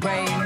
brain.